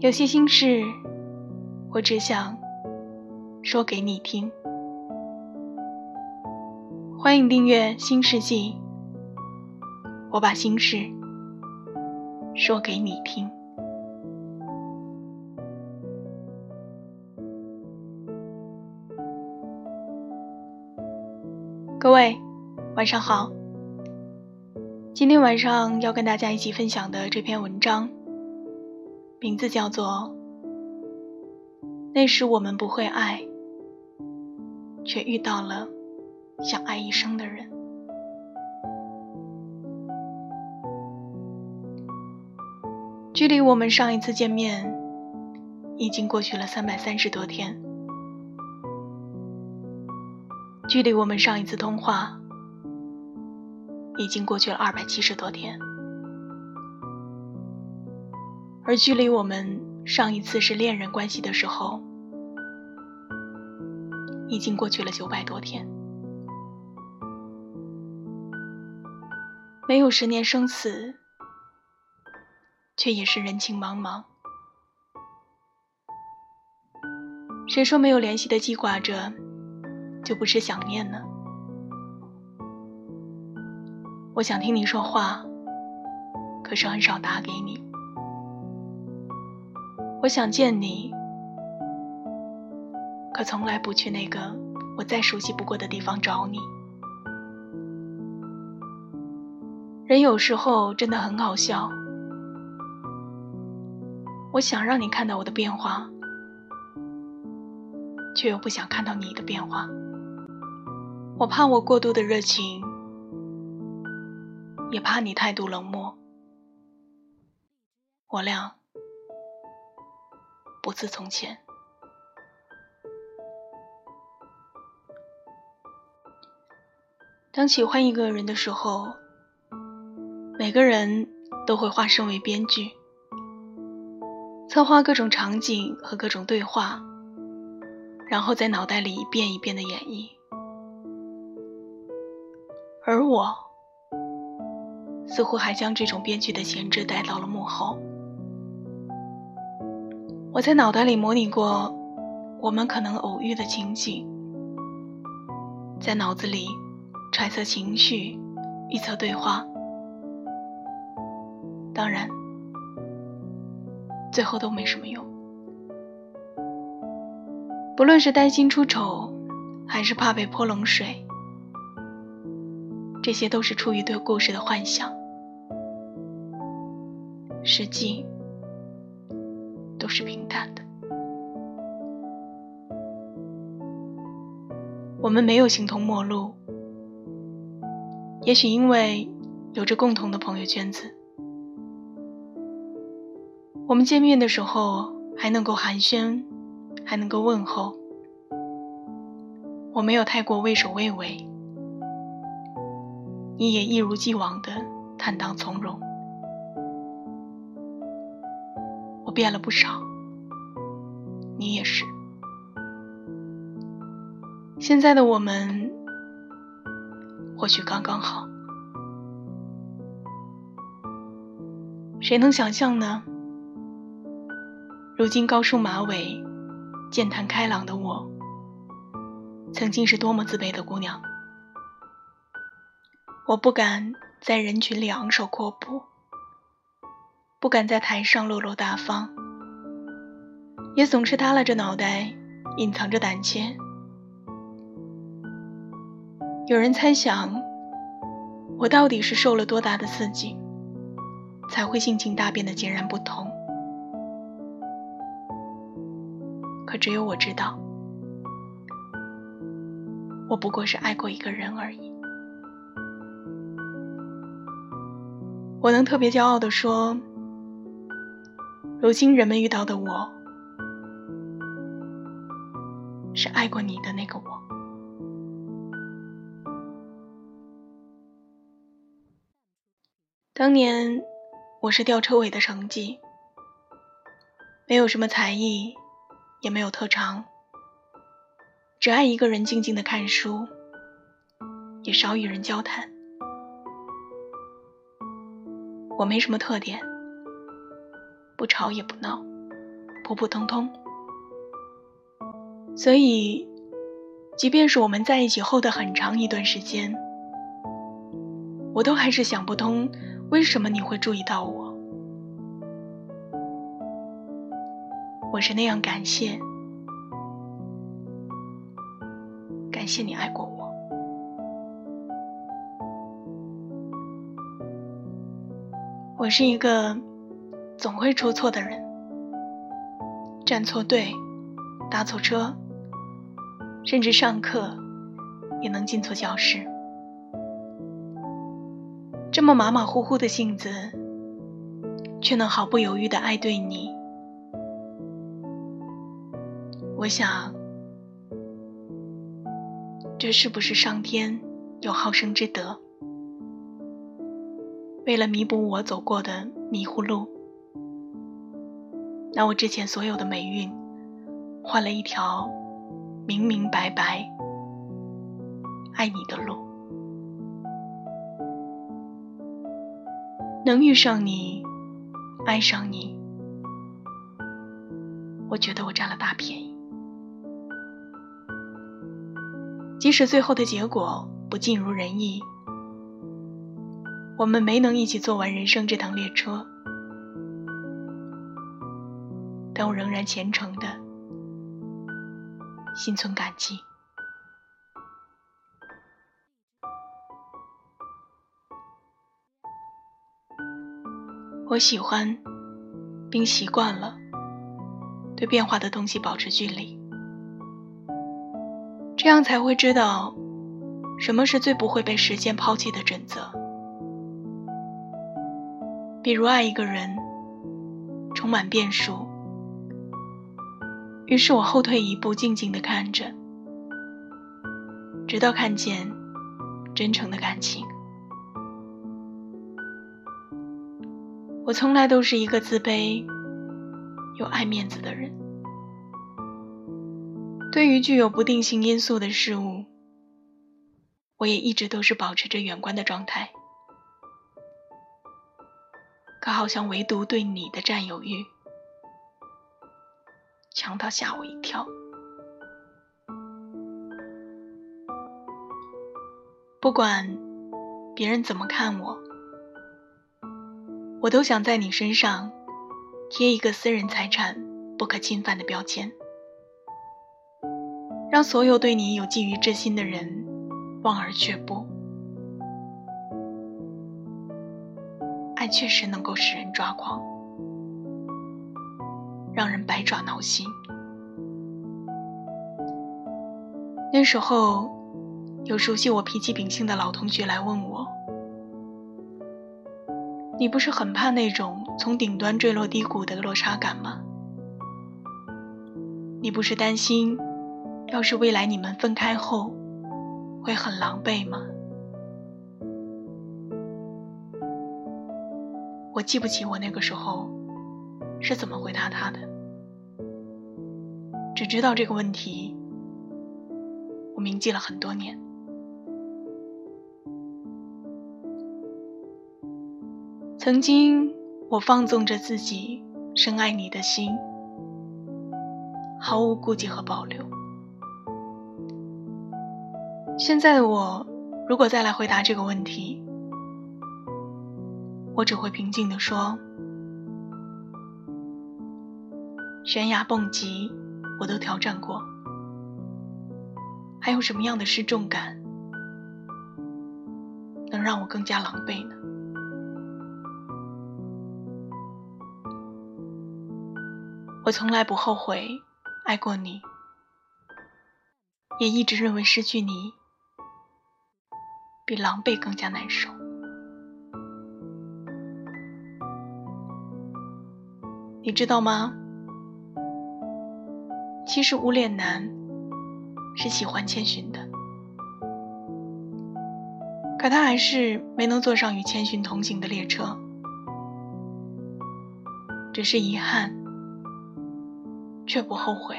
有些心事，我只想说给你听。欢迎订阅《新世纪》，我把心事说给你听。各位，晚上好。今天晚上要跟大家一起分享的这篇文章。名字叫做“那时我们不会爱，却遇到了想爱一生的人”。距离我们上一次见面已经过去了三百三十多天，距离我们上一次通话已经过去了二百七十多天。而距离我们上一次是恋人关系的时候，已经过去了九百多天。没有十年生死，却也是人情茫茫。谁说没有联系的记挂着，就不是想念呢？我想听你说话，可是很少打给你。我想见你，可从来不去那个我再熟悉不过的地方找你。人有时候真的很好笑。我想让你看到我的变化，却又不想看到你的变化。我怕我过度的热情，也怕你态度冷漠。我俩。不自从前。当喜欢一个人的时候，每个人都会化身为编剧，策划各种场景和各种对话，然后在脑袋里一遍一遍的演绎。而我，似乎还将这种编剧的潜质带到了幕后。我在脑袋里模拟过我们可能偶遇的情景，在脑子里揣测情绪，预测对话。当然，最后都没什么用。不论是担心出丑，还是怕被泼冷水，这些都是出于对故事的幻想，实际。都是平淡的。我们没有形同陌路，也许因为有着共同的朋友圈子。我们见面的时候还能够寒暄，还能够问候。我没有太过畏首畏尾，你也一如既往的坦荡从容。变了不少，你也是。现在的我们或许刚刚好，谁能想象呢？如今高梳马尾、健谈开朗的我，曾经是多么自卑的姑娘。我不敢在人群里昂首阔步。不敢在台上落落大方，也总是耷拉着脑袋，隐藏着胆怯。有人猜想，我到底是受了多大的刺激，才会性情大变的截然不同？可只有我知道，我不过是爱过一个人而已。我能特别骄傲地说。如今人们遇到的我，是爱过你的那个我。当年我是吊车尾的成绩，没有什么才艺，也没有特长，只爱一个人静静的看书，也少与人交谈。我没什么特点，不吵也不闹，普普通通。所以，即便是我们在一起后的很长一段时间，我都还是想不通。为什么你会注意到我？我是那样感谢，感谢你爱过我。我是一个总会出错的人，站错队，搭错车，甚至上课也能进错教室。这么马马虎虎的性子，却能毫不犹豫的爱对你。我想，这是不是上天有好生之德？为了弥补我走过的迷糊路，拿我之前所有的霉运，换了一条明明白白爱你的路。能遇上你，爱上你，我觉得我占了大便宜。即使最后的结果不尽如人意，我们没能一起坐完人生这趟列车，我仍然虔诚的心存感激。我喜欢，并习惯了对变化的东西保持距离，这样才会知道什么是最不会被时间抛弃的准则。比如爱一个人，充满变数，于是我后退一步，静静的看着，直到看见真诚的感情。我从来都是一个自卑又爱面子的人，对于具有不定性因素的事物，我也一直都是保持着远观的状态。可好像唯独对你的占有欲强到吓我一跳。不管别人怎么看我。我都想在你身上贴一个私人财产不可侵犯的标签，让所有对你有觊觎之心的人望而却步。爱确实能够使人抓狂，让人百爪挠心。那时候，有熟悉我脾气秉性的老同学来问我。你不是很怕那种从顶端坠落低谷的落差感吗？你不是担心，要是未来你们分开后，会很狼狈吗？我记不起我那个时候是怎么回答他的，只知道这个问题，我铭记了很多年。曾经，我放纵着自己深爱你的心，毫无顾忌和保留。现在的我，如果再来回答这个问题，我只会平静地说：悬崖蹦极，我都挑战过，还有什么样的失重感，能让我更加狼狈呢？我从来不后悔爱过你，也一直认为失去你比狼狈更加难受。你知道吗？其实无脸男是喜欢千寻的，可他还是没能坐上与千寻同行的列车，只是遗憾，却不后悔。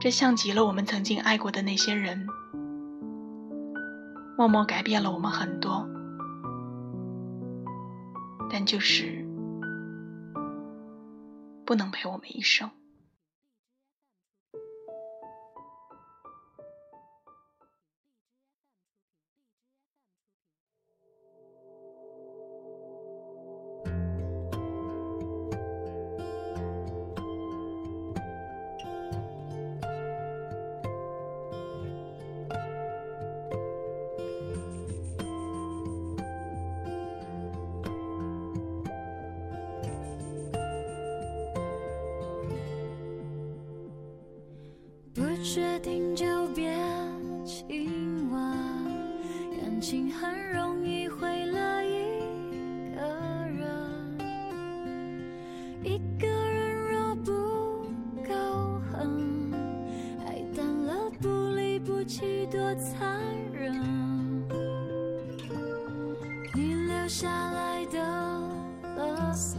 这像极了我们曾经爱过的那些人，默默改变了我们很多。但就是不能陪我们一生。决定就别亲吻，感情很容易毁了一个人。一个人若不够狠，爱淡了不离不弃多残忍。你留下来的垃圾，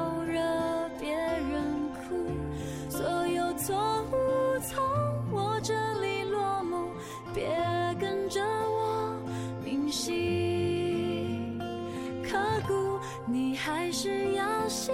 还是要幸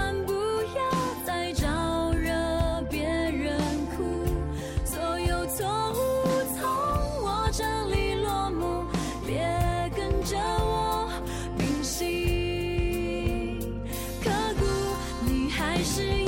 是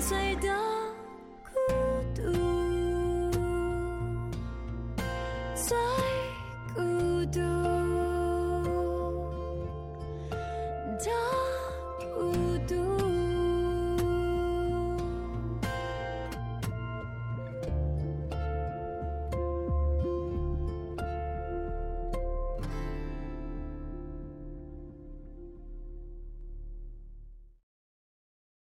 醉的。